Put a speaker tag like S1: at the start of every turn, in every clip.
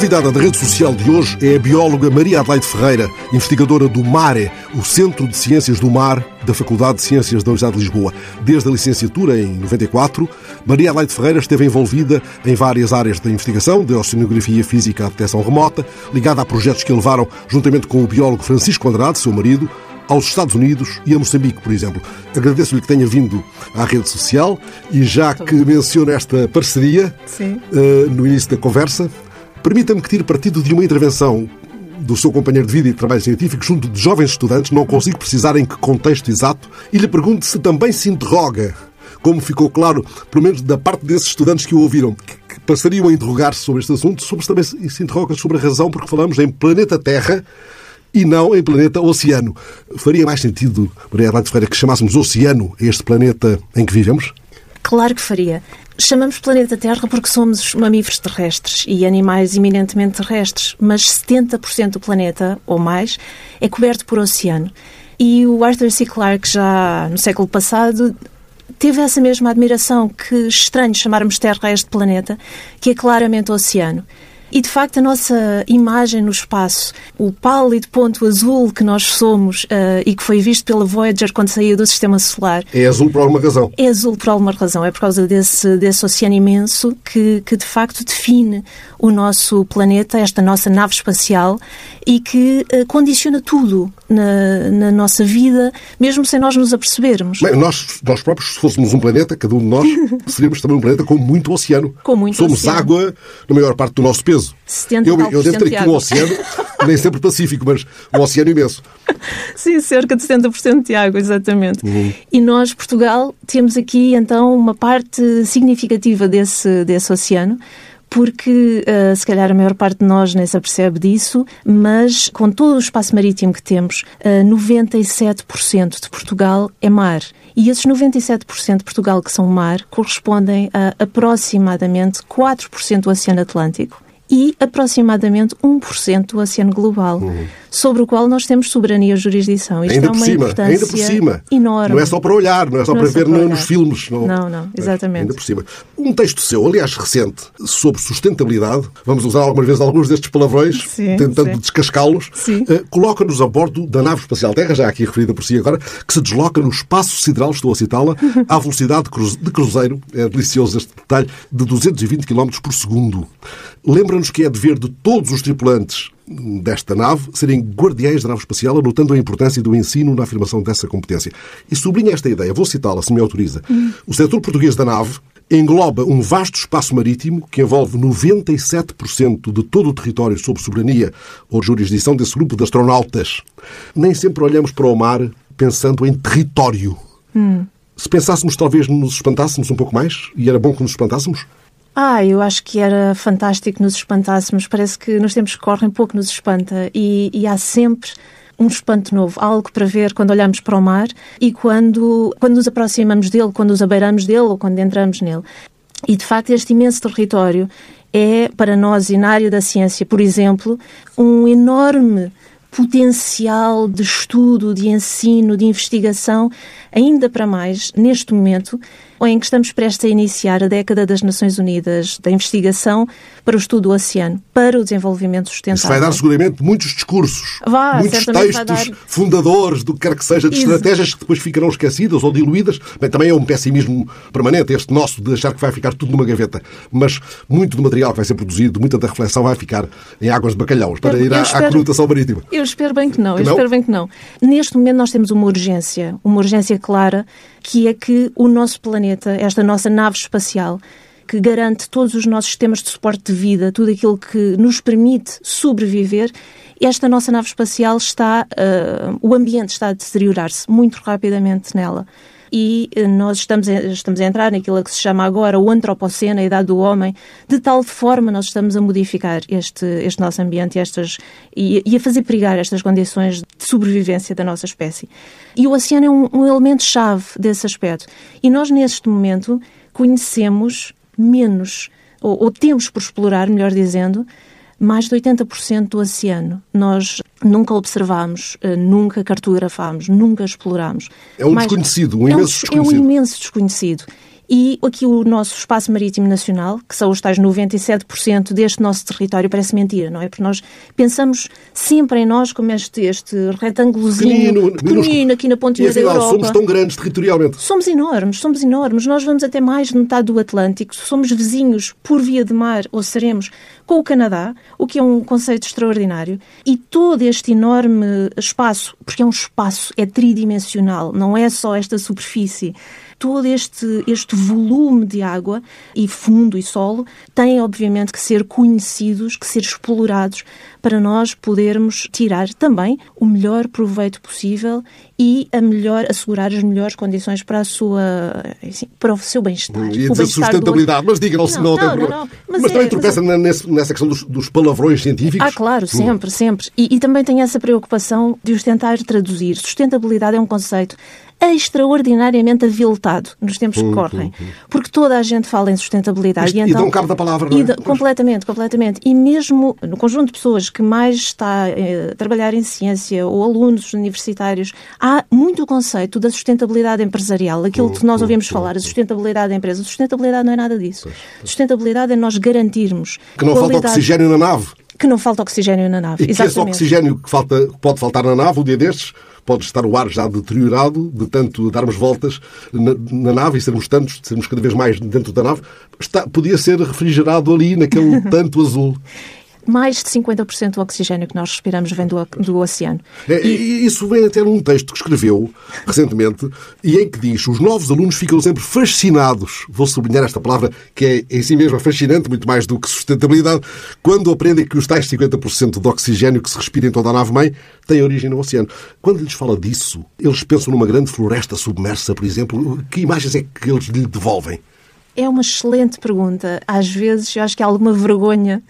S1: convidada da rede social de hoje é a bióloga Maria Adelaide Ferreira, investigadora do MARE, o Centro de Ciências do Mar da Faculdade de Ciências da Universidade de Lisboa. Desde a licenciatura, em 94, Maria Adelaide Ferreira esteve envolvida em várias áreas da investigação, de oceanografia física à detecção remota, ligada a projetos que levaram, juntamente com o biólogo Francisco Andrade, seu marido, aos Estados Unidos e a Moçambique, por exemplo. Agradeço-lhe que tenha vindo à rede social e já que menciona esta parceria uh, no início da conversa, permita-me que tire partido de uma intervenção do seu companheiro de vida e de trabalho científico junto de jovens estudantes, não consigo precisar em que contexto exato, e lhe pergunto se também se interroga, como ficou claro, pelo menos da parte desses estudantes que o ouviram, que passariam a interrogar-se sobre este assunto, sobre se também se interroga sobre a razão porque falamos em planeta Terra e não em planeta oceano. Faria mais sentido, Maria Adelaide Ferreira, que chamássemos oceano este planeta em que vivemos?
S2: Claro que faria. Chamamos planeta Terra porque somos mamíferos terrestres e animais eminentemente terrestres, mas 70% do planeta, ou mais, é coberto por oceano. E o Arthur C. Clarke, já no século passado, teve essa mesma admiração que estranho chamarmos Terra a este planeta, que é claramente oceano. E de facto a nossa imagem no espaço, o pálido ponto azul que nós somos uh, e que foi visto pela Voyager quando saiu do Sistema Solar.
S1: É azul por alguma razão.
S2: É azul por alguma razão. É por causa desse, desse oceano imenso que, que de facto define o nosso planeta, esta nossa nave espacial e que uh, condiciona tudo na, na, nossa vida, mesmo sem nós nos apercebermos.
S1: Bem, nós, nós próprios, se fôssemos um planeta, cada um de nós, seríamos também um planeta com muito oceano.
S2: Com muito
S1: Somos
S2: oceano.
S1: água na maior parte do nosso peso peso.
S2: 70
S1: eu, eu devo ter aqui um oceano, nem sempre pacífico, mas um oceano imenso.
S2: Sim, cerca de 70% de água, exatamente. Uhum. E nós, Portugal, temos aqui então uma parte significativa desse, desse oceano porque uh, se calhar a maior parte de nós nem se apercebe disso, mas com todo o espaço marítimo que temos, uh, 97% de Portugal é mar. E esses 97% de Portugal que são mar correspondem a aproximadamente 4% do Oceano Atlântico e aproximadamente 1% do oceano global, uhum. Sobre o qual nós temos soberania e jurisdição.
S1: Isto ainda é uma por cima, importância ainda por cima.
S2: enorme.
S1: Não é só para olhar, não é só não para é ver para nos filmes.
S2: Não, não, não exatamente.
S1: Ainda por cima. Um texto seu, aliás recente, sobre sustentabilidade, vamos usar algumas vezes alguns destes palavrões, sim, tentando descascá-los, uh, coloca-nos a bordo da nave espacial Terra, já aqui referida por si agora, que se desloca no espaço sideral, estou a citá-la, à velocidade de cruzeiro, é delicioso este detalhe, de 220 km por segundo. Lembra-nos que é dever de todos os tripulantes desta nave serem guardiães da nave espacial, anotando a importância do ensino na afirmação dessa competência. E sublinha esta ideia, vou citá-la, se me autoriza. Hum. O setor português da nave engloba um vasto espaço marítimo que envolve 97% de todo o território sob soberania ou jurisdição desse grupo de astronautas. Nem sempre olhamos para o mar pensando em território. Hum. Se pensássemos, talvez nos espantássemos um pouco mais, e era bom que nos espantássemos?
S2: Ah, eu acho que era fantástico nos espantássemos. Parece que nos tempos que correm pouco nos espanta e, e há sempre um espanto novo, algo para ver quando olhamos para o mar e quando, quando nos aproximamos dele, quando nos abeiramos dele ou quando entramos nele. E de facto, este imenso território é, para nós e na área da ciência, por exemplo, um enorme potencial de estudo, de ensino, de investigação, ainda para mais neste momento em que estamos prestes a iniciar a década das Nações Unidas da investigação para o estudo do oceano, para o desenvolvimento sustentável. Isso
S1: vai dar seguramente muitos discursos,
S2: Vá,
S1: muitos textos dar... fundadores do que quer que seja, de Isso. estratégias que depois ficarão esquecidas ou diluídas. Bem, também é um pessimismo permanente, este nosso, de achar que vai ficar tudo numa gaveta. Mas muito do material que vai ser produzido, muita da reflexão vai ficar em águas de bacalhaus, para ir à, espero, à conotação marítima.
S2: Eu espero bem que não, que eu não? espero bem que não. Neste momento nós temos uma urgência, uma urgência clara, que é que o nosso planeta, esta nossa nave espacial, que garante todos os nossos sistemas de suporte de vida, tudo aquilo que nos permite sobreviver, esta nossa nave espacial está, uh, o ambiente está a deteriorar-se muito rapidamente nela. E uh, nós estamos a, estamos a entrar naquilo que se chama agora o antropoceno, a idade do homem, de tal forma nós estamos a modificar este, este nosso ambiente estas, e, e a fazer perigar estas condições de sobrevivência da nossa espécie. E o oceano é um, um elemento-chave desse aspecto. E nós, neste momento, conhecemos menos, ou, ou temos por explorar, melhor dizendo, mais de 80% do oceano. Nós nunca observamos, eh, nunca cartografamos, nunca exploramos.
S1: É um mais, desconhecido, um imenso é um, desconhecido.
S2: É um imenso desconhecido. E aqui o nosso espaço marítimo nacional, que são os tais 97% deste nosso território, parece mentira, não é? Porque nós pensamos sempre em nós como este, este retângulozinho pequenino, pequenino aqui na pontinha da Europa.
S1: somos tão grandes territorialmente.
S2: Somos enormes, somos enormes. Nós vamos até mais de metade do Atlântico. Somos vizinhos por via de mar, ou seremos, com o Canadá, o que é um conceito extraordinário. E todo este enorme espaço, porque é um espaço, é tridimensional, não é só esta superfície todo este, este volume de água e fundo e solo têm, obviamente, que ser conhecidos, que ser explorados para nós podermos tirar também o melhor proveito possível e a melhor, assegurar as melhores condições para a sua, assim, para o seu bem-estar.
S1: E dizer sustentabilidade, mas diga, não, não, não, não, não, Mas, mas é, também tropeça mas... nessa questão dos, dos, palavrões científicos?
S2: Ah, claro, sempre, hum. sempre. E, e também tem essa preocupação de os tentar traduzir. Sustentabilidade é um conceito extraordinariamente aviltado nos tempos que correm. Porque toda a gente fala em sustentabilidade.
S1: e, então, e dão cabo da palavra, não é?
S2: completamente, completamente. E mesmo no conjunto de pessoas que mais está eh, a trabalhar em ciência ou alunos universitários, há muito o conceito da sustentabilidade empresarial. Aquilo que nós ouvimos falar, a sustentabilidade da empresa. A sustentabilidade não é nada disso. Sustentabilidade é nós garantirmos...
S1: Que não qualidade... falta oxigênio na nave
S2: que não falta oxigênio na nave.
S1: E Exatamente. que esse oxigênio que falta, pode faltar na nave, um dia destes, pode estar o ar já deteriorado, de tanto darmos voltas na, na nave e sermos tantos, sermos cada vez mais dentro da nave, está, podia ser refrigerado ali naquele tanto azul
S2: mais de 50% do oxigênio que nós respiramos vem do, do oceano.
S1: É, e... Isso vem até num texto que escreveu recentemente e em que diz os novos alunos ficam sempre fascinados, vou sublinhar esta palavra que é em si mesma fascinante, muito mais do que sustentabilidade, quando aprendem que os tais 50% de oxigênio que se respira em toda a nave-mãe têm origem no oceano. Quando lhes fala disso, eles pensam numa grande floresta submersa, por exemplo. Que imagens é que eles lhe devolvem?
S2: É uma excelente pergunta. Às vezes eu acho que há alguma vergonha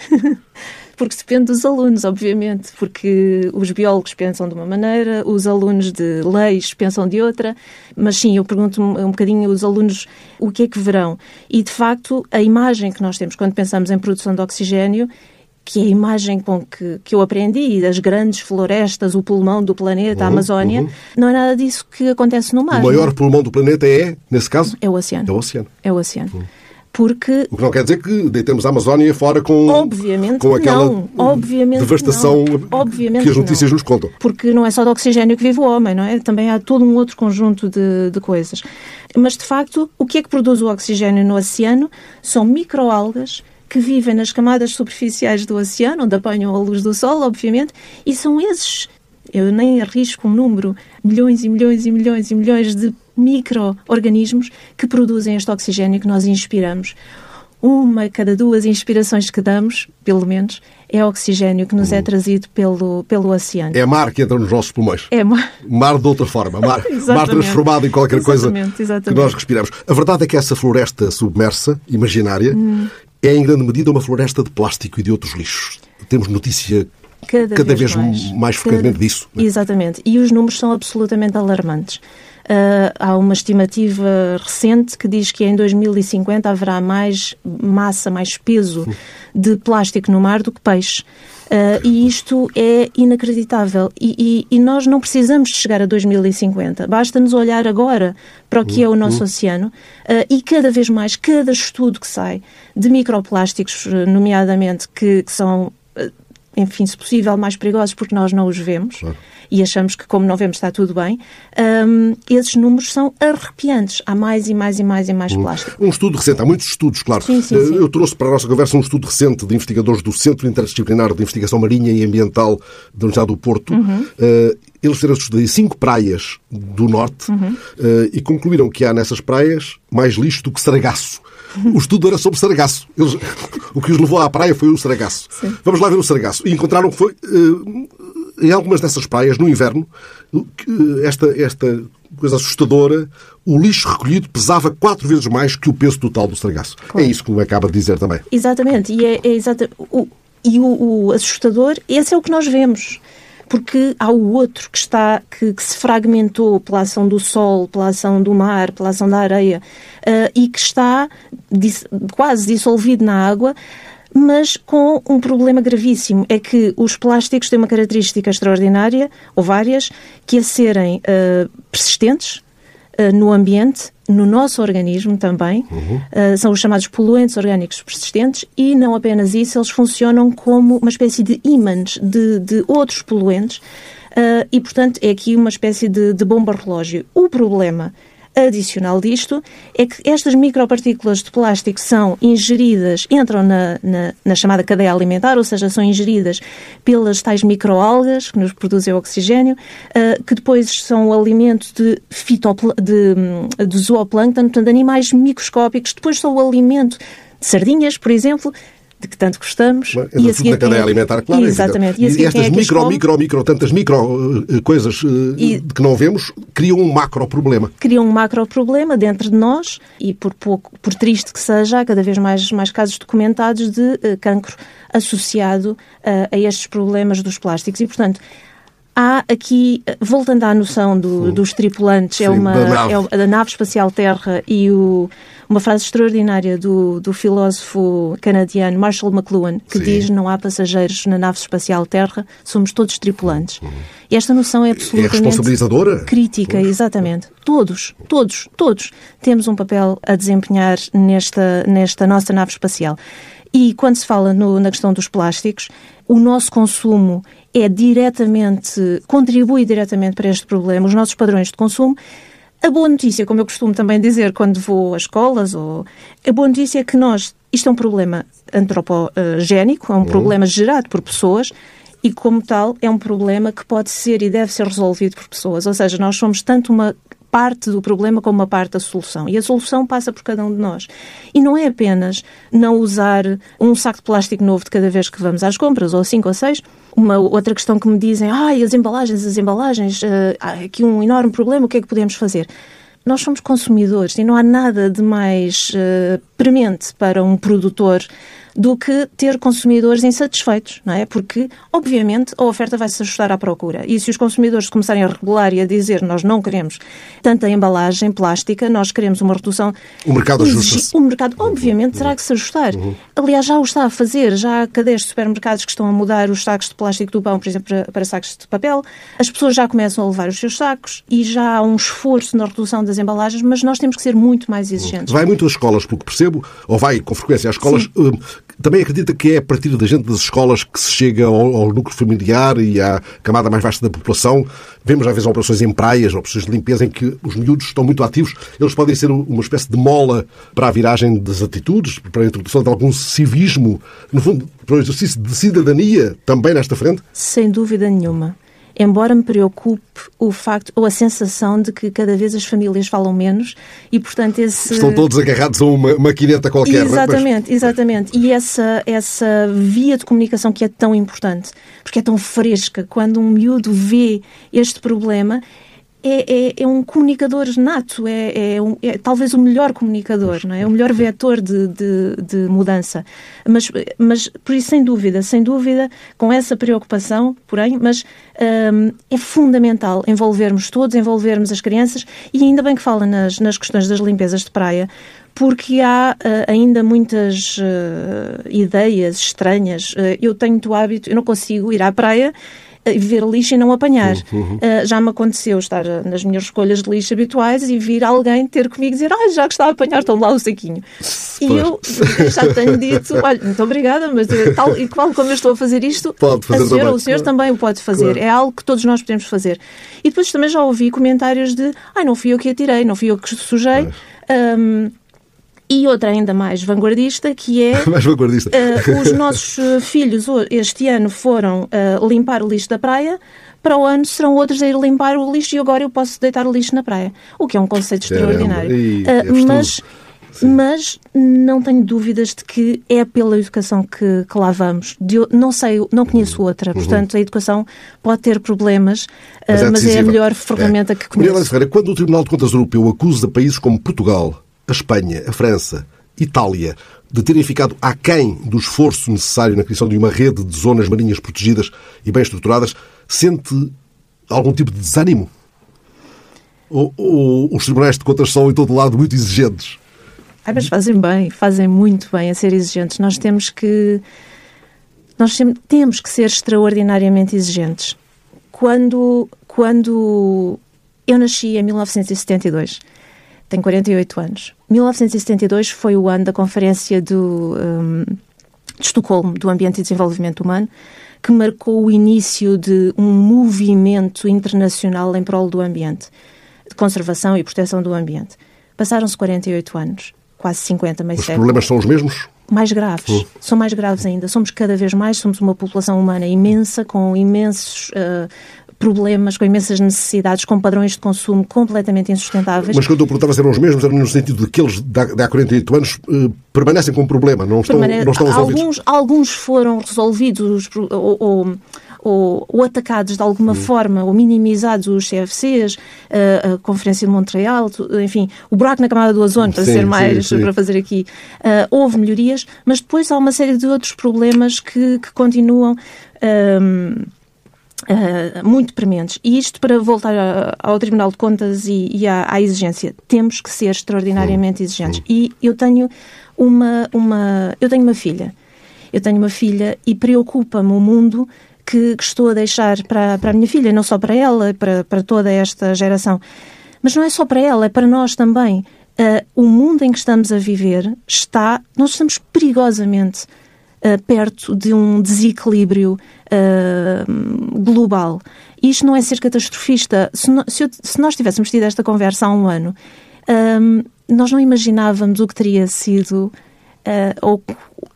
S2: porque depende dos alunos, obviamente, porque os biólogos pensam de uma maneira, os alunos de leis pensam de outra, mas sim, eu pergunto um, bocadinho os alunos o que é que verão. E, de facto, a imagem que nós temos quando pensamos em produção de oxigênio que é a imagem com que, que eu aprendi das grandes florestas, o pulmão do planeta, uhum, a Amazónia, uhum. não é nada disso que acontece no mar.
S1: O maior pulmão do planeta é, nesse caso?
S2: É o oceano.
S1: É o oceano.
S2: É o oceano. Uhum porque...
S1: O que não quer dizer que deitemos a Amazónia fora com,
S2: obviamente
S1: com aquela
S2: não. Obviamente
S1: devastação
S2: Obviamente
S1: que as notícias
S2: não.
S1: nos contam.
S2: Porque não é só do oxigênio que vive o homem, não é? Também há todo um outro conjunto de, de coisas. Mas, de facto, o que é que produz o oxigênio no oceano? São microalgas que vivem nas camadas superficiais do oceano, onde apanham a luz do sol, obviamente, e são esses, eu nem arrisco um número, milhões e milhões e milhões e milhões de micro-organismos que produzem este oxigênio que nós inspiramos. Uma cada duas inspirações que damos, pelo menos, é oxigênio que nos é trazido pelo, pelo oceano.
S1: É mar que entra nos nossos pulmões.
S2: É mar.
S1: Mar de outra forma. Mar, mar transformado em qualquer exatamente, coisa exatamente. que nós respiramos. A verdade é que essa floresta submersa, imaginária, hum. é em grande medida uma floresta de plástico e de outros lixos. Temos notícia cada, cada vez, vez, mais, mais frequentemente disso.
S2: Né? Exatamente. E os números são absolutamente alarmantes. Uh, há uma estimativa recente que diz que em 2050 haverá mais massa, mais peso de plástico no mar do que peixe. Uh, e isto é inacreditável. E, e, e, nós não precisamos chegar a 2050. Basta-nos olhar agora para o que é o nosso oceano uh, e cada vez mais, cada estudo que sai de microplásticos, nomeadamente, que, que são enfim, se possível, mais perigosos porque nós não os vemos claro. e achamos que, como não vemos, está tudo bem. Um, esses números são arrepiantes. Há mais e mais e mais e mais plástico.
S1: Um estudo recente, há muitos estudos, claro.
S2: Sim, sim,
S1: sim.
S2: Eu
S1: trouxe para a nossa conversa um estudo recente de investigadores do Centro Interdisciplinar de Investigação Marinha e Ambiental da Universidade do Porto. Uhum. Uh, eles fizeram estudo cinco praias do norte uhum. uh, e concluíram que há nessas praias mais lixo do que sargaço. O estudo era sobre sargaço. Eles, o que os levou à praia foi o sargaço. Sim. Vamos lá ver o sargaço. E encontraram que foi, eh, em algumas dessas praias, no inverno, esta, esta coisa assustadora, o lixo recolhido pesava quatro vezes mais que o peso total do sargaço. Claro. É isso que me acaba de dizer também.
S2: Exatamente. E, é, é exata, o, e o, o assustador, esse é o que nós vemos porque há o outro que está que, que, se fragmentou pela ação do sol, pela ação do mar, pela ação da areia uh, e que está dis, quase dissolvido na água. Mas com um problema gravíssimo, é que os plásticos têm uma característica extraordinária, ou várias, que é serem uh, persistentes, no ambiente, no nosso organismo também. Uhum. Uh, são os chamados poluentes orgânicos persistentes e não apenas isso, eles funcionam como uma espécie de ímãs de, de outros poluentes. Uh, e, portanto, é aqui uma espécie de, de bomba relógio. O problema adicional disto é que estas micropartículas de plástico são ingeridas, entram na, na, na, chamada cadeia alimentar, ou seja, são ingeridas pelas tais microalgas que nos produzem oxigênio, uh, que depois são o alimento de, fitopl de, de zooplâncton, portanto, animais microscópicos, depois são o alimento de sardinhas, por exemplo, de que tanto gostamos.
S1: Mas, e a seguir, na cadeia alimentar, claro.
S2: Exatamente.
S1: E, e, e estas é micro, micro, micro, tantas micro uh, coisas uh, e, que não vemos, criam um macro problema.
S2: Criam um macro problema dentro de nós e por pouco, por triste que seja, há cada vez mais, mais casos documentados de uh, cancro associado a estes problemas dos plásticos. E, portanto, há aqui, voltando à noção do, dos tripulantes, é Sim, é uma da nave. É a nave espacial Terra e o, uma frase extraordinária do, do filósofo canadiano Marshall McLuhan, que Sim. diz não há passageiros na nave espacial Terra, somos todos tripulantes. Uhum. E esta noção é absolutamente
S1: é responsabilizadora?
S2: crítica, pois. exatamente. Todos, todos, todos temos um papel a desempenhar nesta, nesta nossa nave espacial. E quando se fala no, na questão dos plásticos, o nosso consumo é diretamente, contribui diretamente para este problema, os nossos padrões de consumo. A boa notícia, como eu costumo também dizer quando vou às escolas, ou, a boa notícia é que nós, isto é um problema antropogénico, é um uhum. problema gerado por pessoas, e como tal é um problema que pode ser e deve ser resolvido por pessoas. Ou seja, nós somos tanto uma parte do problema como uma parte da solução. E a solução passa por cada um de nós. E não é apenas não usar um saco de plástico novo de cada vez que vamos às compras, ou cinco ou seis. Uma outra questão que me dizem, ai, ah, as embalagens, as embalagens, uh, há aqui um enorme problema, o que é que podemos fazer? Nós somos consumidores e não há nada de mais uh, premente para um produtor do que ter consumidores insatisfeitos, não é? Porque, obviamente, a oferta vai se ajustar à procura. E se os consumidores começarem a regular e a dizer nós não queremos tanta embalagem plástica, nós queremos uma redução.
S1: O mercado ajusta-se.
S2: O mercado, obviamente, terá que se ajustar. Uhum. Aliás, já o está a fazer. Já há cadeias de supermercados que estão a mudar os sacos de plástico do pão, por exemplo, para, para sacos de papel. As pessoas já começam a levar os seus sacos e já há um esforço na redução das embalagens, mas nós temos que ser muito mais exigentes.
S1: Vai muito às escolas, pelo que percebo, ou vai com frequência às escolas. Sim também acredita que é a partir da gente das escolas que se chega ao, ao, núcleo familiar e à camada mais vasta da população. Vemos às vezes operações em praias, operações de limpeza em que os miúdos estão muito ativos. Eles podem ser uma espécie de mola para a viragem das atitudes, para a introdução de algum civismo, no fundo, para o exercício de cidadania também nesta frente?
S2: Sem dúvida nenhuma embora me preocupe o facto ou a sensação de que cada vez as famílias falam menos e, portanto, esse...
S1: Estão todos agarrados a uma maquineta qualquer.
S2: Exatamente, mas... exatamente. E essa, essa via de comunicação que é tão importante, porque é tão fresca, quando um miúdo vê este problema, é, é, é, um comunicador nato, é, é, um, é, talvez o melhor comunicador, não é? o melhor vetor de, de, de, mudança. Mas, mas, por isso, sem dúvida, sem dúvida, com essa preocupação, porém, mas um, é fundamental envolvermos todos, envolvermos as crianças, e ainda bem que fala nas, nas questões das limpezas de praia, porque há uh, ainda muitas uh, ideias estranhas. Uh, eu tenho o hábito, eu não consigo ir à praia ver lixo e não apanhar. Uhum. Uh, já me aconteceu estar nas minhas escolhas de lixo habituais e vir alguém ter comigo e dizer ah, já que está a apanhar, toma lá o saquinho. E eu já tenho dito, olha, muito obrigada, mas eh, tal e qual como eu estou a fazer isto,
S1: pode fazer
S2: a senhora
S1: também.
S2: o senhor também o pode fazer. Claro. É algo que todos nós podemos fazer. E depois também já ouvi comentários de ai, não fui eu que atirei, não fui eu que sujei. Um, e outra ainda mais vanguardista, que é...
S1: mais vanguardista.
S2: Uh, os nossos eh, filhos este ano foram uh, limpar o lixo da praia, para o ano serão outros a ir limpar o lixo e agora eu posso deitar o lixo na praia. O que é um conceito extraordinário. E, uh, mas, mas não tenho dúvidas de que é pela educação que, que lá vamos. De, não sei, não conheço outra. Uhum. Portanto, a educação pode ter problemas, mas é, mas é a melhor ferramenta é. que conheço.
S1: Maria Ferreira, quando o Tribunal de Contas Europeu acusa países como Portugal, a Espanha, a França, Itália, de terem ficado aquém do esforço necessário na criação de uma rede de zonas marinhas protegidas e bem estruturadas, sente algum tipo de desânimo? Ou, ou os tribunais de contas são, em todo lado, muito exigentes?
S2: Ah, mas fazem bem, fazem muito bem a ser exigentes. Nós temos que nós temos que ser extraordinariamente exigentes. Quando, quando Eu nasci em 1972, tenho 48 anos. 1972 foi o ano da Conferência do, um, de Estocolmo do Ambiente e Desenvolvimento Humano, que marcou o início de um movimento internacional em prol do ambiente, de conservação e proteção do ambiente. Passaram-se 48 anos, quase 50, meio
S1: Os século. Os problemas são os mesmos?
S2: mais graves. Uhum. São mais graves ainda. Somos cada vez mais, somos uma população humana imensa, com imensos uh, problemas, com imensas necessidades, com padrões de consumo completamente insustentáveis.
S1: Mas quando eu perguntava se eram os mesmos, era no sentido de que eles, de há 48 anos, uh, permanecem com problema, não estão, Permane... não estão resolvidos?
S2: Alguns, alguns foram resolvidos ou, ou ou, ou atacados de alguma forma, ou minimizados os CFCs, a, a Conferência de Montreal, enfim, o buraco na camada do ozono, para sim, ser mais, sim, sim. para fazer aqui. Uh, houve melhorias, mas depois há uma série de outros problemas que, que continuam. Um, Uh, muito prementes. E isto para voltar ao Tribunal de Contas e, e à, à, exigência. Temos que ser extraordinariamente exigentes. E eu tenho uma, uma, eu tenho uma filha. Eu tenho uma filha e preocupa-me o mundo que, que, estou a deixar para, para a minha filha, não só para ela, para, para toda esta geração. Mas não é só para ela, é para nós também. Uh, o mundo em que estamos a viver está, nós estamos perigosamente uh, perto de um desequilíbrio uh, global. Isto não é ser catastrofista. Se, no, se, eu, se, nós tivéssemos tido esta conversa há um ano, nós não imaginávamos o que teria sido ou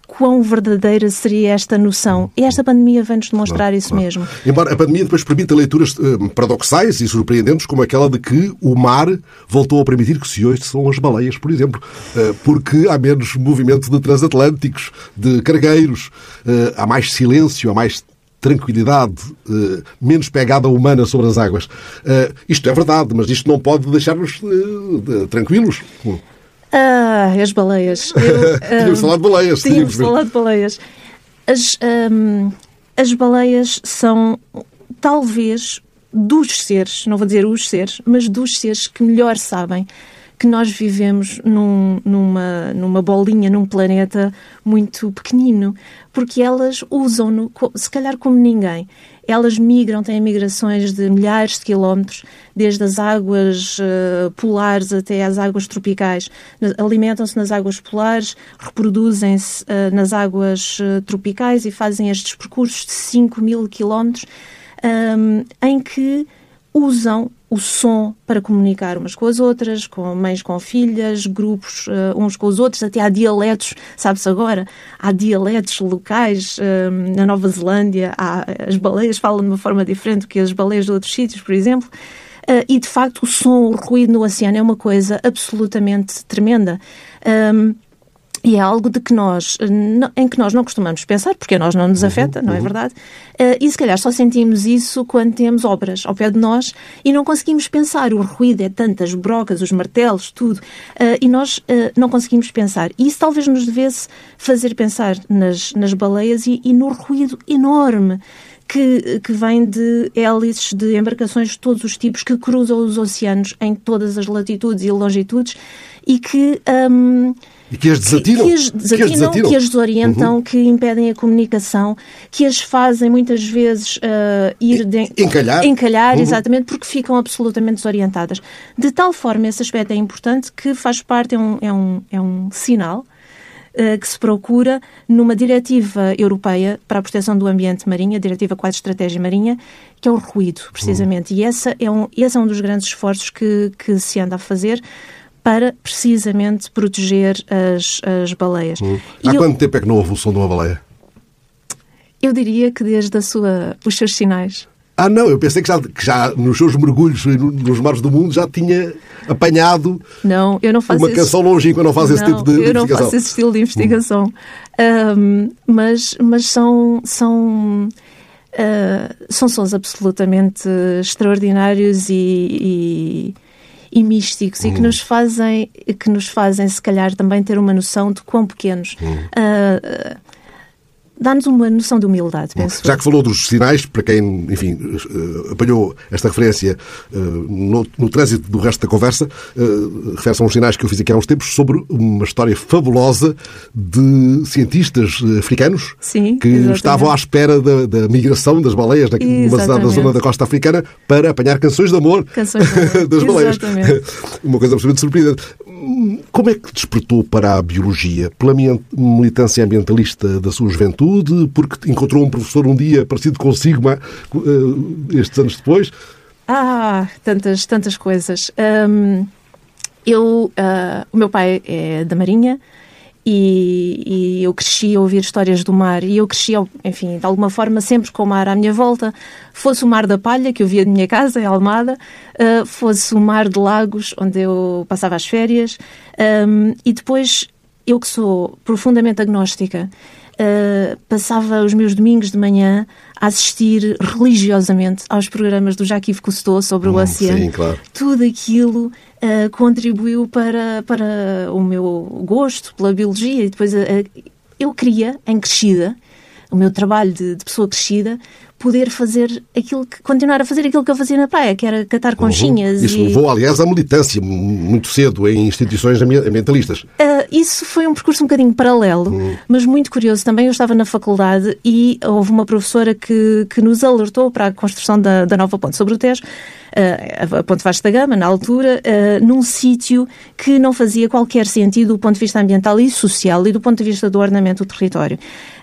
S2: quão verdadeira seria esta noção. E esta pandemia vem-nos demonstrar não, isso não. mesmo.
S1: Embora a pandemia depois permita leituras uh, paradoxais e surpreendentes, como aquela de que o mar voltou a permitir que se ouçam as baleias, por exemplo, uh, porque há menos movimento de transatlânticos, de cargueiros, uh, há mais silêncio, há mais tranquilidade, menos pegada humana sobre as águas. Isto é verdade, mas isto não pode deixar-nos tranquilos.
S2: Ah, as baleias.
S1: Eu, tínhamos um, falado de baleias.
S2: Tínhamos, tínhamos falado de baleias. As, um, as baleias são, talvez, dos seres, não vou dizer os seres, mas dos seres que melhor sabem que nós vivemos num, numa, numa bolinha, num planeta muito pequenino, porque elas usam-no, se calhar como ninguém. Elas migram, têm migrações de milhares de quilómetros, desde as águas uh, polares até às águas tropicais. Alimentam-se nas águas polares, reproduzem-se uh, nas águas uh, tropicais e fazem estes percursos de 5 mil quilómetros, um, em que usam o som para comunicar umas com as outras, com mães com filhas, grupos uh, uns com os outros, até há dialetos, sabe-se agora, há dialetos locais uh, na Nova Zelândia, há, as baleias falam de uma forma diferente do que as baleias de outros sítios, por exemplo. Uh, e de facto o som, o ruído no oceano é uma coisa absolutamente tremenda. Um, e é algo de que nós, em que nós não costumamos pensar, porque a nós não nos uhum, afeta, uhum, não é uhum. verdade? Uh, e se calhar só sentimos isso quando temos obras ao pé de nós e não conseguimos pensar. O ruído é tantas brocas, os martelos, tudo. Uh, e nós não conseguimos pensar. E isso talvez nos devesse fazer pensar nas, nas baleias e, e no ruído enorme que, que vem de hélices de embarcações de todos os tipos que cruzam os oceanos em todas as latitudes e longitudes e que. Um,
S1: e que as desatinam.
S2: Que, que, as, desatinam, que as que as desorientam, uhum. que impedem a comunicação, que as fazem muitas vezes uh, ir...
S1: De, encalhar.
S2: Encalhar, uhum. exatamente, porque ficam absolutamente desorientadas. De tal forma, esse aspecto é importante que faz parte, é um, é um, é um sinal que se procura numa diretiva europeia para a proteção do ambiente marinho, a Diretiva 4 de Estratégia Marinha, que é o ruído, precisamente. Uhum. E essa é um, esse é um dos grandes esforços que, que se anda a fazer para precisamente proteger as, as baleias.
S1: Hum. Há quanto tempo é que não houve o som de uma baleia?
S2: Eu diria que desde a sua, os seus sinais.
S1: Ah, não, eu pensei que já, que já nos seus mergulhos nos mares do mundo já tinha apanhado
S2: não, eu não faço
S1: uma esse... canção longínqua, não faz
S2: não,
S1: esse tipo de, de
S2: eu não faço esse estilo de investigação. Hum. Um, mas, mas são, são, uh, são sons absolutamente extraordinários e, e e místicos hum. e que hum. nos fazem que nos fazem se calhar também ter uma noção de quão pequenos uh, dá-nos uma noção de humildade, penso.
S1: Já que falou dos sinais, para quem, enfim, eh, apanhou esta referência eh, no, no trânsito do resto da conversa, eh, refere-se a uns sinais que eu fiz aqui há uns tempos sobre uma história fabulosa de cientistas africanos
S2: Sim,
S1: que exatamente. estavam à espera da, da migração das baleias numa cidade da zona da costa africana para apanhar canções de amor,
S2: canções de amor.
S1: das baleias.
S2: Exatamente.
S1: Uma coisa absolutamente surpreendente. Como é que despertou para a biologia? Pela militância ambientalista da sua juventude? Porque encontrou um professor um dia parecido consigo eh, estes anos depois?
S2: Ah, tantas, tantas coisas. Um, eu, uh, o meu pai é da Marinha, e, e, eu cresci a ouvir histórias do mar e eu cresci, enfim, de alguma forma, sempre com o mar à minha volta, fosse o mar da Palha, que eu via de minha casa, em Almada, uh, fosse o mar de Lagos, onde eu passava as férias, um, e depois, eu que sou profundamente agnóstica, uh, passava os meus domingos de manhã a assistir religiosamente aos programas do Jacques Cousteau sobre hum, o oceano.
S1: Sim, claro.
S2: Tudo aquilo uh, contribuiu para, para o meu gosto pela biologia e depois uh, eu queria, em crescida, o meu trabalho de, de, pessoa crescida, poder fazer aquilo que, continuar a fazer aquilo que eu fazia na praia, que era catar conchinhas.
S1: Uhum. Isso
S2: e...
S1: levou, aliás, à militância muito cedo em instituições ambientalistas.
S2: Uh, isso foi um percurso um bocadinho paralelo, uhum. mas muito curioso também. Eu estava na faculdade e houve uma professora que, que nos alertou para a construção da, da nova ponte sobre o Tejo, uh, a Ponte Vasco da Gama, na altura, uh, num sítio que não fazia qualquer sentido do ponto de vista ambiental e social e do ponto de vista do ordenamento do território.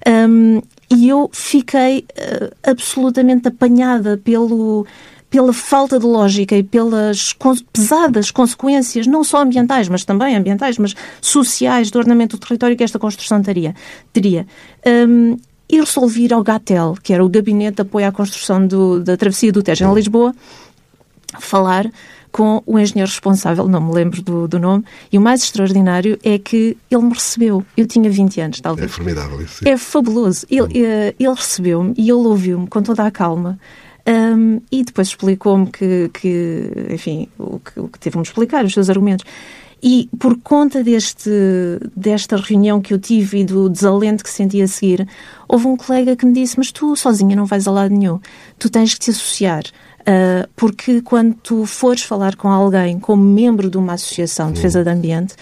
S2: Um, e eu fiquei uh, absolutamente apanhada pelo, pela falta de lógica e pelas pesadas consequências, não só ambientais, mas também ambientais, mas sociais, do ordenamento do território que esta construção teria. teria. Um, e resolvi ir ao GATEL, que era o Gabinete de Apoio à Construção do, da Travessia do Tejo em Lisboa, falar com o engenheiro responsável, não me lembro do, do, nome, e o mais extraordinário é que ele me recebeu. Eu tinha 20 anos, talvez.
S1: É formidável isso.
S2: É fabuloso. Ele, uh, ele recebeu-me e ele ouviu-me com toda a calma. Um, e depois explicou-me que, que, enfim, o que, o que teve-me explicar, os seus argumentos. E por conta deste, desta reunião que eu tive e do desalento que senti a seguir, houve um colega que me disse: Mas tu sozinha não vais a lado nenhum, tu tens que te associar. Uh, porque quando tu fores falar com alguém como membro de uma associação de defesa do ambiente,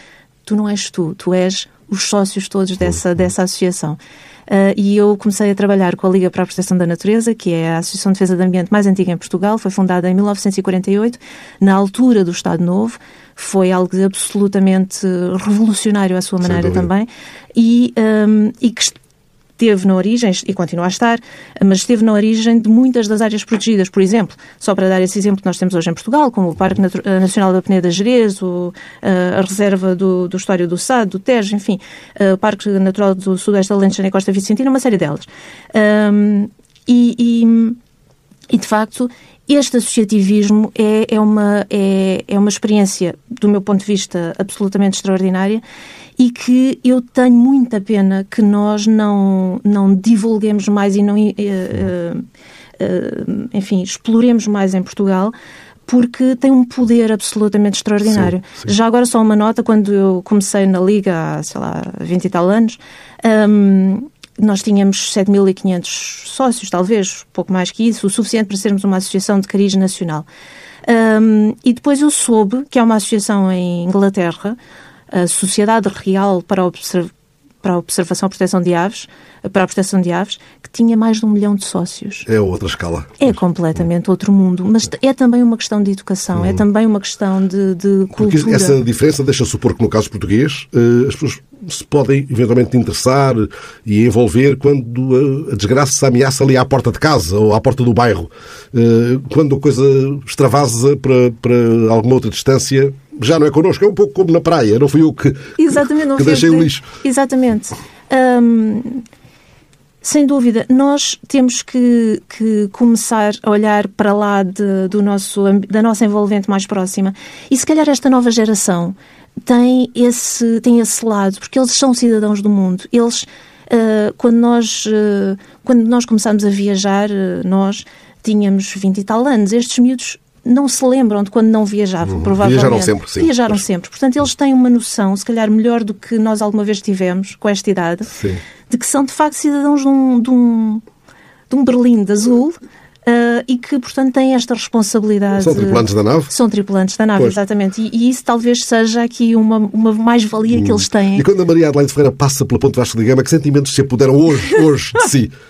S2: tu não és tu, tu és os sócios todos dessa, dessa associação. Uh, e eu comecei a trabalhar com a Liga para a Proteção da Natureza, que é a Associação de Defesa do Ambiente mais antiga em Portugal, foi fundada em 1948, na altura do Estado Novo, foi algo absolutamente revolucionário à sua maneira também, e, um, e que esteve na origem, e continua a estar, mas esteve na origem de muitas das áreas protegidas. Por exemplo, só para dar esse exemplo que nós temos hoje em Portugal, como o Parque eh, Nacional da Peneda Gerês, o, eh, a Reserva do, do História do Sado, do Tejo, enfim, eh, o Parque Natural do Sudeste Alentejano e Costa Vicentina, uma série delas. Um, e, e, e, de facto, este associativismo é, é, uma, é, é uma experiência, do meu ponto de vista, absolutamente extraordinária e que eu tenho muita pena que nós não, não divulguemos mais e não, uh, uh, uh, enfim, exploremos mais em Portugal, porque tem um poder absolutamente extraordinário. Sim, sim. Já agora só uma nota, quando eu comecei na Liga há, sei lá, 20 e tal anos, um, nós tínhamos 7.500 sócios, talvez, pouco mais que isso, o suficiente para sermos uma associação de cariz nacional. Um, e depois eu soube que há uma associação em Inglaterra, a Sociedade Real para a, Observ para a Observação e Proteção de Aves, para a proteção de aves, que tinha mais de um milhão de sócios.
S1: É outra escala.
S2: É completamente outro mundo, mas é também uma questão de educação, hum. é também uma questão de, de cultura.
S1: Porque essa diferença deixa supor que no caso português eh, as pessoas se podem eventualmente interessar e envolver quando a desgraça ameaça ali à porta de casa ou à porta do bairro. Eh, quando a coisa extravasa para, para alguma outra distância, já não é connosco, é um pouco como na praia, não fui eu que, Exatamente, que deixei o lixo.
S2: Exatamente. Hum, sem dúvida, nós temos que, que, começar a olhar para lá de, do nosso, da nossa envolvente mais próxima. E se calhar esta nova geração tem esse, tem esse lado, porque eles são cidadãos do mundo. Eles, uh, quando, nós, uh, quando nós começámos a viajar, uh, nós tínhamos 20 e tal anos. Estes miúdos não se lembram de quando não viajavam, uhum. provavelmente.
S1: Viajaram sempre, sim.
S2: Viajaram sempre. Portanto, eles têm uma noção, se calhar melhor do que nós alguma vez tivemos com esta idade, sim. de que são de facto cidadãos de um, de um, de um Berlim de azul Uh, e que, portanto, têm esta responsabilidade.
S1: São tripulantes da nave?
S2: São tripulantes da nave, pois. exatamente. E, e, isso talvez seja aqui uma, uma mais-valia hum. que eles têm.
S1: E quando a Maria Adelaide Ferreira passa pela Ponte Vasco de Gama, que sentimentos se apoderam hoje, hoje de si?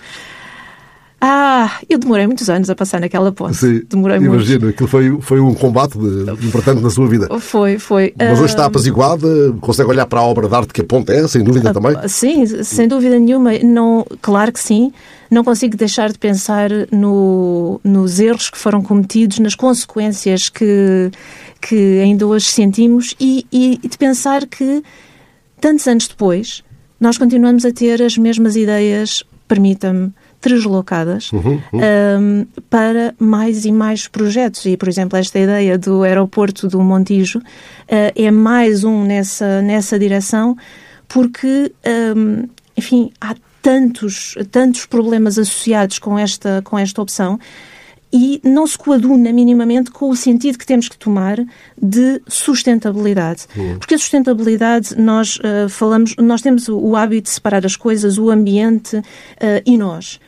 S2: Ah, eu demorei muitos anos a passar naquela ponte.
S1: Sim,
S2: demorei
S1: imagino. Muito. Aquilo foi, foi um combate de, importante na sua vida.
S2: Foi, foi.
S1: Mas hoje está ah, apaziguada? Consegue olhar para a obra de arte que a ponte é, sem dúvida uh, também?
S2: Sim, sem dúvida nenhuma. Não, claro que sim. Não consigo deixar de pensar no, nos erros que foram cometidos, nas consequências que, que ainda hoje sentimos e, e de pensar que, tantos anos depois, nós continuamos a ter as mesmas ideias, permita-me, deslocadas uhum, uhum. Um, para mais e mais projetos. E, por exemplo, esta ideia do aeroporto do Montijo uh, é mais um nessa, nessa direção, porque, um, enfim, há tantos, tantos problemas associados com esta, com esta opção e não se coaduna minimamente com o sentido que temos que tomar de sustentabilidade. Uhum. Porque a sustentabilidade, nós uh, falamos, nós temos o, o, hábito de separar as coisas, o ambiente uh, e nós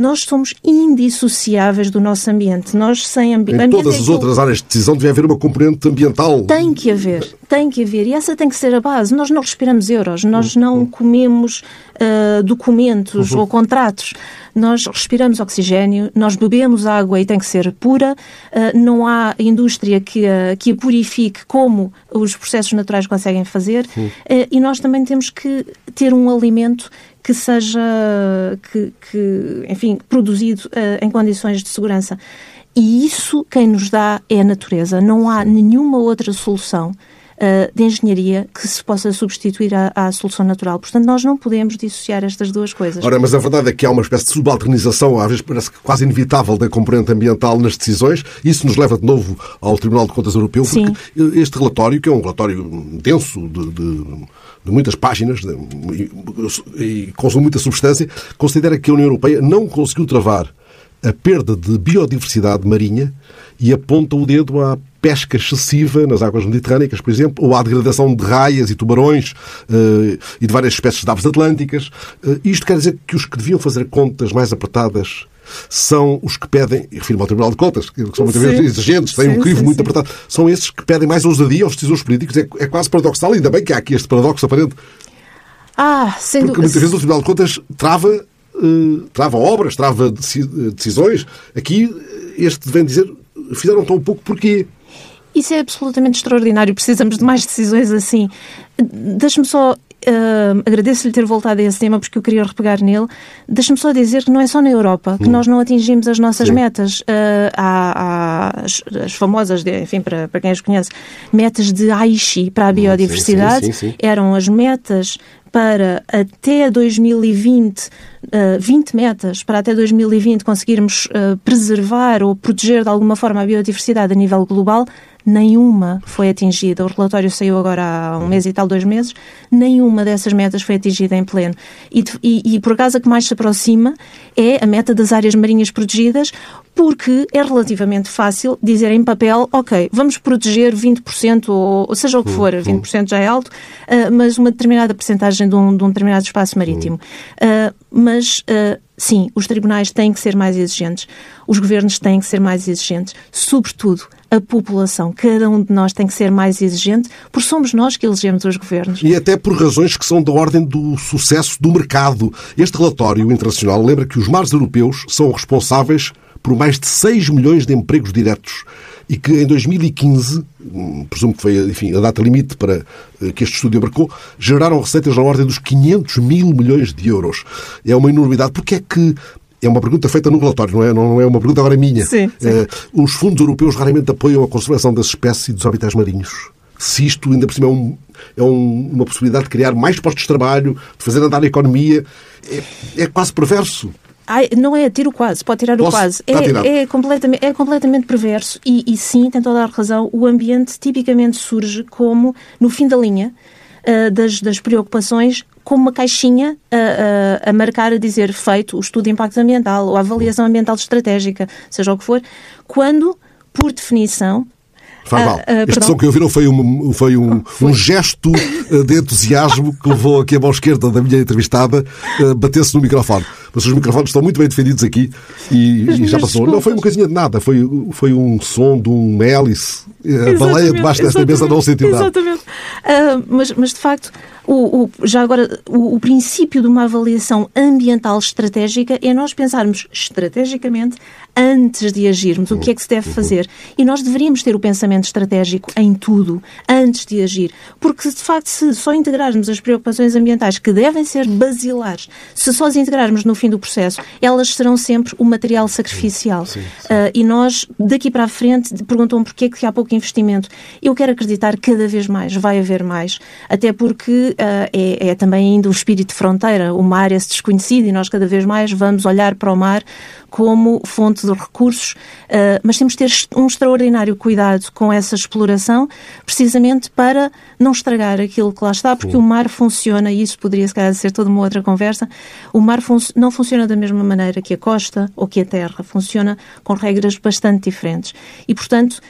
S2: nós somos indissociáveis do nosso ambiente. Nós sem ambi
S1: ambiente. Em todas é as outras áreas de decisão deve haver uma componente ambiental.
S2: Tem que haver, tem que haver. E essa tem que ser a base. Nós não respiramos euros, nós uhum. não comemos uh, documentos uhum. ou contratos. Nós respiramos oxigênio, nós bebemos água e tem que ser pura. Uh, não há indústria que a, que a purifique como os processos naturais conseguem fazer. Uhum. Uh, e nós também temos que ter um alimento que seja, que, que enfim, produzido uh, em condições de segurança. E isso quem nos dá é a natureza. Não há nenhuma outra solução uh, de engenharia que se possa substituir à, à, solução natural. Portanto, nós não podemos dissociar estas duas coisas.
S1: Ora, mas a verdade é que há uma espécie de subalternização, às vezes parece que quase inevitável, da componente ambiental nas decisões. Isso nos leva de novo ao Tribunal de Contas Europeu, porque Sim. este relatório, que é um relatório denso de, de de muitas páginas de, e, e consome muita substância, considera que a União Europeia não conseguiu travar a perda de biodiversidade marinha e aponta o dedo à pesca excessiva nas águas mediterrânicas, por exemplo, ou à degradação de raias e tubarões uh, e de várias espécies de aves atlânticas. Uh, isto quer dizer que os que deviam fazer contas mais apertadas são os que pedem, e refiro-me ao Tribunal de Contas, que são muitas vezes exigentes, têm sim, um crivo sim, muito sim. apertado, são esses que pedem mais ousadia aos decisores políticos. É, é, quase paradoxal, ainda bem que há aqui este paradoxo aparente.
S2: Ah, sem
S1: Porque muitas vezes o Tribunal de Contas trava, uh, trava obras, trava decisões. Aqui, este vem dizer, fizeram tão pouco porquê?
S2: Isso é absolutamente extraordinário. Precisamos de mais decisões assim. Deixe-me só Uh, agradeço-lhe ter voltado a esse tema porque eu queria repegar nele. Deixa-me só dizer que não é só na Europa que hum. nós não atingimos as nossas Sim. metas. Uh, há, há as, as, famosas, de, enfim, para, para quem as conhece, metas de Aichi para a biodiversidade. Sim, sim, Eram as metas para até 2020, uh, 20 metas para até 2020 conseguirmos uh, preservar ou proteger de alguma forma a biodiversidade a nível global nenhuma foi atingida. O relatório saiu agora há um mês e tal, dois meses, nenhuma dessas metas foi atingida em pleno. E, e, e por acaso a que mais se aproxima é a meta das áreas marinhas protegidas, porque é relativamente fácil dizer em papel, ok, vamos proteger 20%, ou, ou seja o que for, 20% já é alto, uh, mas uma determinada porcentagem de um, de um determinado espaço marítimo. Uh, mas, uh, sim, os tribunais têm que ser mais exigentes, os governos têm que ser mais exigentes, sobretudo a população, cada um de nós tem que ser mais exigente, porque somos nós que elegemos os governos.
S1: E até por razões que são da ordem do sucesso do mercado. Este relatório internacional lembra que os mares europeus são responsáveis por mais de 6 milhões de empregos diretos e que em 2015, hum, presumo que foi enfim, a data limite para eh, que este estudo abarcou, geraram receitas na ordem dos 500 mil milhões de euros. É uma enormidade. Porque é que é uma pergunta feita no relatório, não é, não é uma pergunta agora minha.
S2: Sim, sim.
S1: Uh, os fundos europeus raramente apoiam a conservação das espécies e dos habitats marinhos. Se isto, ainda por cima, é, um, é um, uma possibilidade de criar mais postos de trabalho, de fazer andar a economia, é, é quase perverso.
S2: Ai, não é tiro quase, pode tirar Posso? o quase. É, é, completamente, é completamente perverso e, e sim, tem toda a razão, o ambiente tipicamente surge como no fim da linha uh, das, das preocupações como uma caixinha a, a, a, marcar, a dizer feito o estudo de impacto ambiental ou a avaliação ambiental estratégica, seja o que for, quando por definição,
S1: Faz mal. Uh, uh, Este som que ouviram foi um, foi um, um gesto ah, de entusiasmo que levou aqui a mão esquerda da minha entrevistada a bater-se no microfone. Mas os microfones estão muito bem defendidos aqui e, e já passou. Desculpas. Não foi uma coisinha de nada, foi, foi um som de um hélice. A baleia debaixo desta mesa não sentiu nada.
S2: Exatamente. Uh, mas, mas, de facto, o, o, já agora, o, o, princípio de uma avaliação ambiental estratégica é nós pensarmos estrategicamente antes de agirmos o que é que se deve fazer. E nós deveríamos ter o pensamento estratégico em tudo, antes de agir. Porque, de facto, se só integrarmos as preocupações ambientais, que devem ser basilares, se só as integrarmos no fim do processo, elas serão sempre o material sacrificial. Sim, sim, sim. Uh, e nós, daqui para a frente, perguntam porquê que há pouco investimento. Eu quero acreditar que cada vez mais vai haver mais, até porque uh, é, é, também ainda o espírito de fronteira. O mar é-se desconhecido e nós cada vez mais vamos olhar para o mar como fonte de recursos, uh, mas temos de ter um extraordinário cuidado com essa exploração, precisamente para não estragar aquilo que lá está, porque o mar funciona, e isso poderia se calhar ser toda uma outra conversa, o mar fun não funciona da mesma maneira que a costa ou que a terra, funciona com regras bastante diferentes. E, portanto,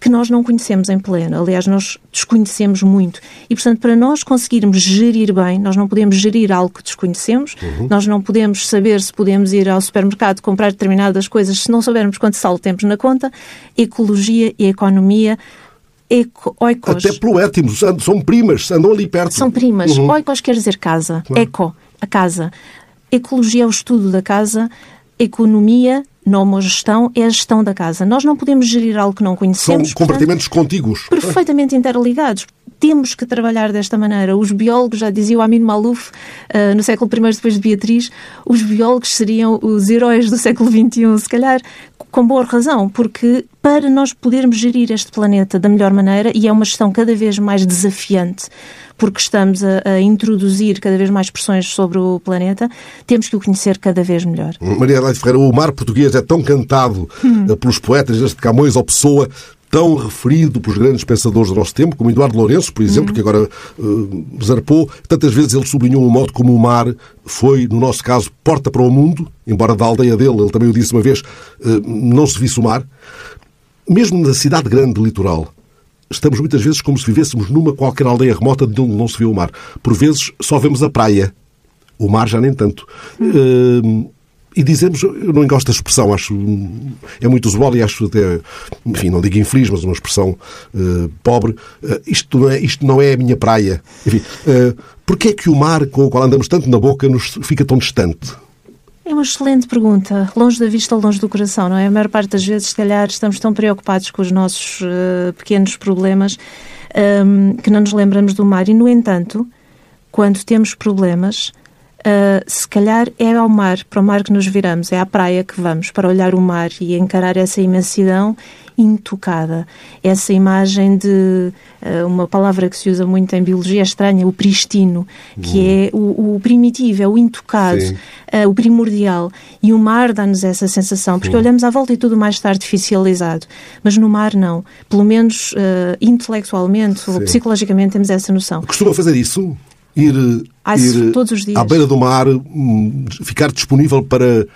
S2: que nós não conhecemos em pleno. Aliás, nós desconhecemos muito. E, portanto, para nós conseguirmos gerir bem, nós não podemos gerir algo que desconhecemos, uhum. nós não podemos saber se podemos ir ao supermercado comprar determinadas coisas se não soubermos quanto saldo temos na conta. Ecologia e economia Eco, oikos.
S1: Até pelo étimo, são primas, andam ali perto.
S2: São primas. Uhum. Oikos quer dizer casa. Claro. Eco, a casa. Ecologia é o estudo da casa. Economia Nomogestão é a gestão da casa. Nós não podemos gerir algo que não conhecemos.
S1: São compartimentos portanto, contíguos.
S2: Perfeitamente interligados. Temos que trabalhar desta maneira. Os biólogos, já dizia o Amin Malouf, uh, no século I depois de Beatriz, os biólogos seriam os heróis do século XXI, se calhar com boa razão, porque para nós podermos gerir este planeta da melhor maneira, e é uma gestão cada vez mais desafiante, porque estamos a, a, introduzir cada vez mais pressões sobre o planeta, temos que o conhecer cada vez melhor.
S1: Maria Adelaide Ferreira, o mar português é tão cantado hum. pelos poetas, desde Camões ou Pessoa, tão referido pelos grandes pensadores do nosso tempo, como Eduardo Lourenço, por exemplo, uhum. que agora uh, zarpou. Tantas vezes ele sublinhou o modo como o mar foi, no nosso caso, porta para o mundo, embora da aldeia dele, ele também o disse uma vez, uh, não se visse o mar. Mesmo na cidade grande litoral, estamos muitas vezes como se vivêssemos numa qualquer aldeia remota de onde não se vê o mar. Por vezes só vemos a praia. O mar já nem tanto. Uh, e dizemos, eu não gosto da expressão, acho é muito usual e acho até, enfim, não digo infeliz, mas uma expressão uh, pobre. Uh, isto, não é, isto não é a minha praia. Enfim, uh, porquê é que o mar com o qual andamos tanto na boca nos fica tão distante?
S2: É uma excelente pergunta. Longe da vista, longe do coração, não é? A maior parte das vezes, se calhar, estamos tão preocupados com os nossos uh, pequenos problemas um, que não nos lembramos do mar. E, no entanto, quando temos problemas, Uh, se calhar é ao mar, para o mar que nos viramos, é à praia que vamos para olhar o mar e encarar essa imensidão intocada. Essa imagem de uh, uma palavra que se usa muito em biologia estranha, o pristino, que hum. é o, o, primitivo, é o intocado, uh, o primordial. E o mar dá-nos essa sensação, porque olhamos à volta e tudo mais está artificializado. Mas no mar, não. Pelo menos intelectualmente Sim. ou psicologicamente temos essa noção.
S1: Costuma fazer isso? Ir, ir
S2: todos os dias.
S1: à beira do mar, hum, ficar disponível para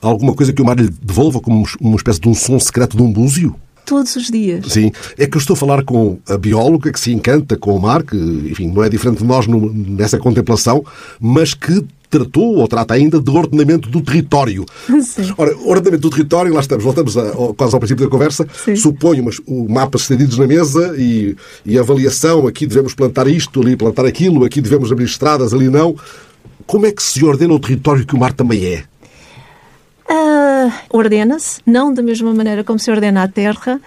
S1: alguma coisa que o mar lhe devolva, como uma espécie de um som secreto de um búzio?
S2: Todos os dias.
S1: Sim. É que eu estou a falar com a bióloga que se encanta com o mar, que, enfim, não é diferente de nós nessa contemplação, mas que tratou ou trata ainda de ordenamento do território.
S2: Sim.
S1: Ora, ordenamento do território, lá estamos, voltamos a, quase ao princípio da conversa, Sim. suponho mas, o mapas estendidos na mesa e, e avaliação, aqui devemos plantar isto, ali plantar aquilo, aqui devemos abrir estradas, ali não. Como é que se ordena o território que o mar também é?
S2: Uh, ordena-se, não da mesma maneira como se ordena a terra,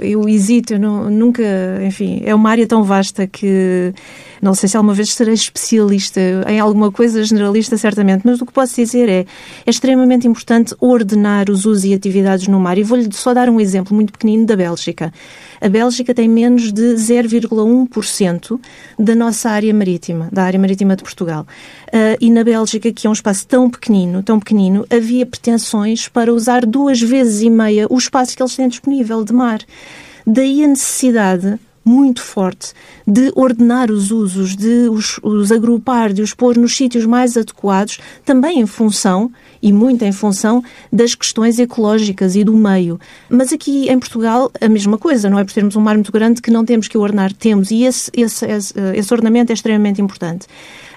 S2: eu hesito, eu não, nunca, enfim, é uma área tão vasta que não sei se alguma vez serei especialista em alguma coisa, generalista certamente, mas o que posso dizer é, é extremamente importante ordenar os usos e atividades no mar. E vou-lhe só dar um exemplo muito pequenino da Bélgica. A Bélgica tem menos de 0,1% da nossa área marítima, da área marítima de Portugal. Uh, e na Bélgica, que é um espaço tão pequenino, tão pequenino, havia pretensões para usar duas vezes e meia o espaço que eles têm disponível de mar. Daí a necessidade muito forte de ordenar os usos, de os, os agrupar, de os pôr nos sítios mais adequados, também em função e muito em função das questões ecológicas e do meio. Mas aqui em Portugal a mesma coisa, não é por termos um mar muito grande que não temos que ordenar, temos, e esse, esse, esse, esse ordenamento é extremamente importante.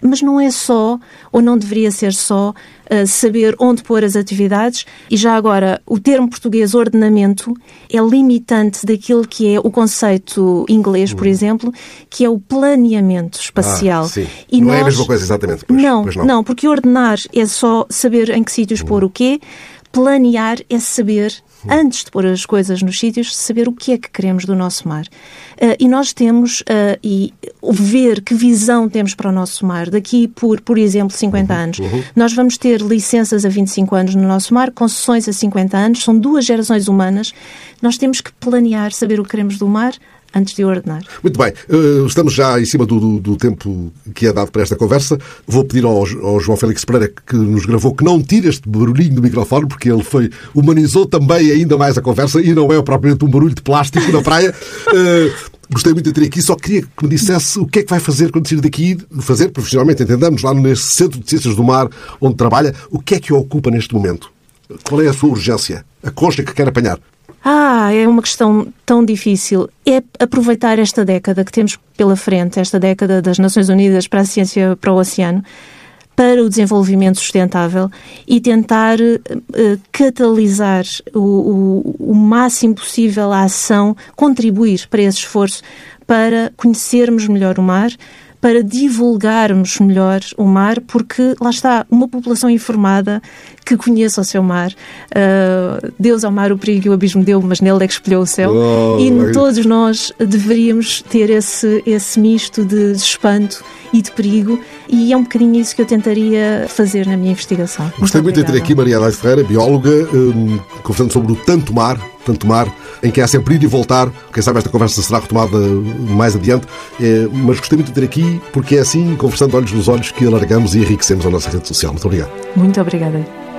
S2: Mas não é só, ou não deveria ser só, uh, saber onde pôr as atividades, e já agora o termo português ordenamento é limitante daquilo que é o conceito inglês, por hum. exemplo, que é o planeamento espacial. Ah,
S1: sim. E não nós... é a mesma coisa, exatamente.
S2: Pois, não, pois não, não, porque ordenar é só saber em que sítios hum. pôr o quê, planear é saber antes de pôr as coisas nos sítios, saber o que é que queremos do nosso mar. Uh, e nós temos, uh, e ver que visão temos para o nosso mar daqui por, por exemplo, 50 uhum, anos. Uhum. Nós vamos ter licenças a 25 anos no nosso mar, concessões a 50 anos, são duas gerações humanas. Nós temos que planear, saber o que queremos do mar, antes de ordenar.
S1: Muito bem, uh, estamos já em cima do, do, do, tempo que é dado para esta conversa. Vou pedir ao, ao, João Félix Pereira que nos gravou que não tire este barulhinho do microfone, porque ele foi humanizou também ainda mais a conversa e não é propriamente um barulho de plástico na praia. Uh, Gostei muito de ter aqui, só queria que me dissesse o que é que vai fazer quando sair daqui, fazer profissionalmente, entendamos, lá nesse Centro de Ciências do Mar onde trabalha, o que é que o ocupa neste momento? Qual é a sua urgência? A concha que quer apanhar?
S2: Ah, é uma questão tão difícil. É aproveitar esta década que temos pela frente, esta década das Nações Unidas para a Ciência para o Oceano, para o desenvolvimento sustentável e tentar uh, catalisar o, o, o máximo possível a ação, contribuir para esse esforço para conhecermos melhor o mar, para divulgarmos melhor o mar, porque lá está, uma população informada que conheça o seu mar. Uh, Deus ao mar o perigo e o abismo deu, mas nele é que espelhou o céu. Oh, e todos nós deveríamos ter esse, esse misto de espanto e de perigo, e é um bocadinho isso que eu tentaria fazer na minha investigação.
S1: Gostei muito, muito de ter aqui Maria Adelaide Ferreira, bióloga, um, conversando sobre o tanto mar, tanto mar, em que há sempre ir e voltar. Quem sabe esta conversa será retomada mais adiante, é, mas gostei muito de ter aqui, porque é assim, conversando olhos nos olhos, que alargamos e enriquecemos a nossa rede social. Muito obrigado.
S2: Muito obrigada.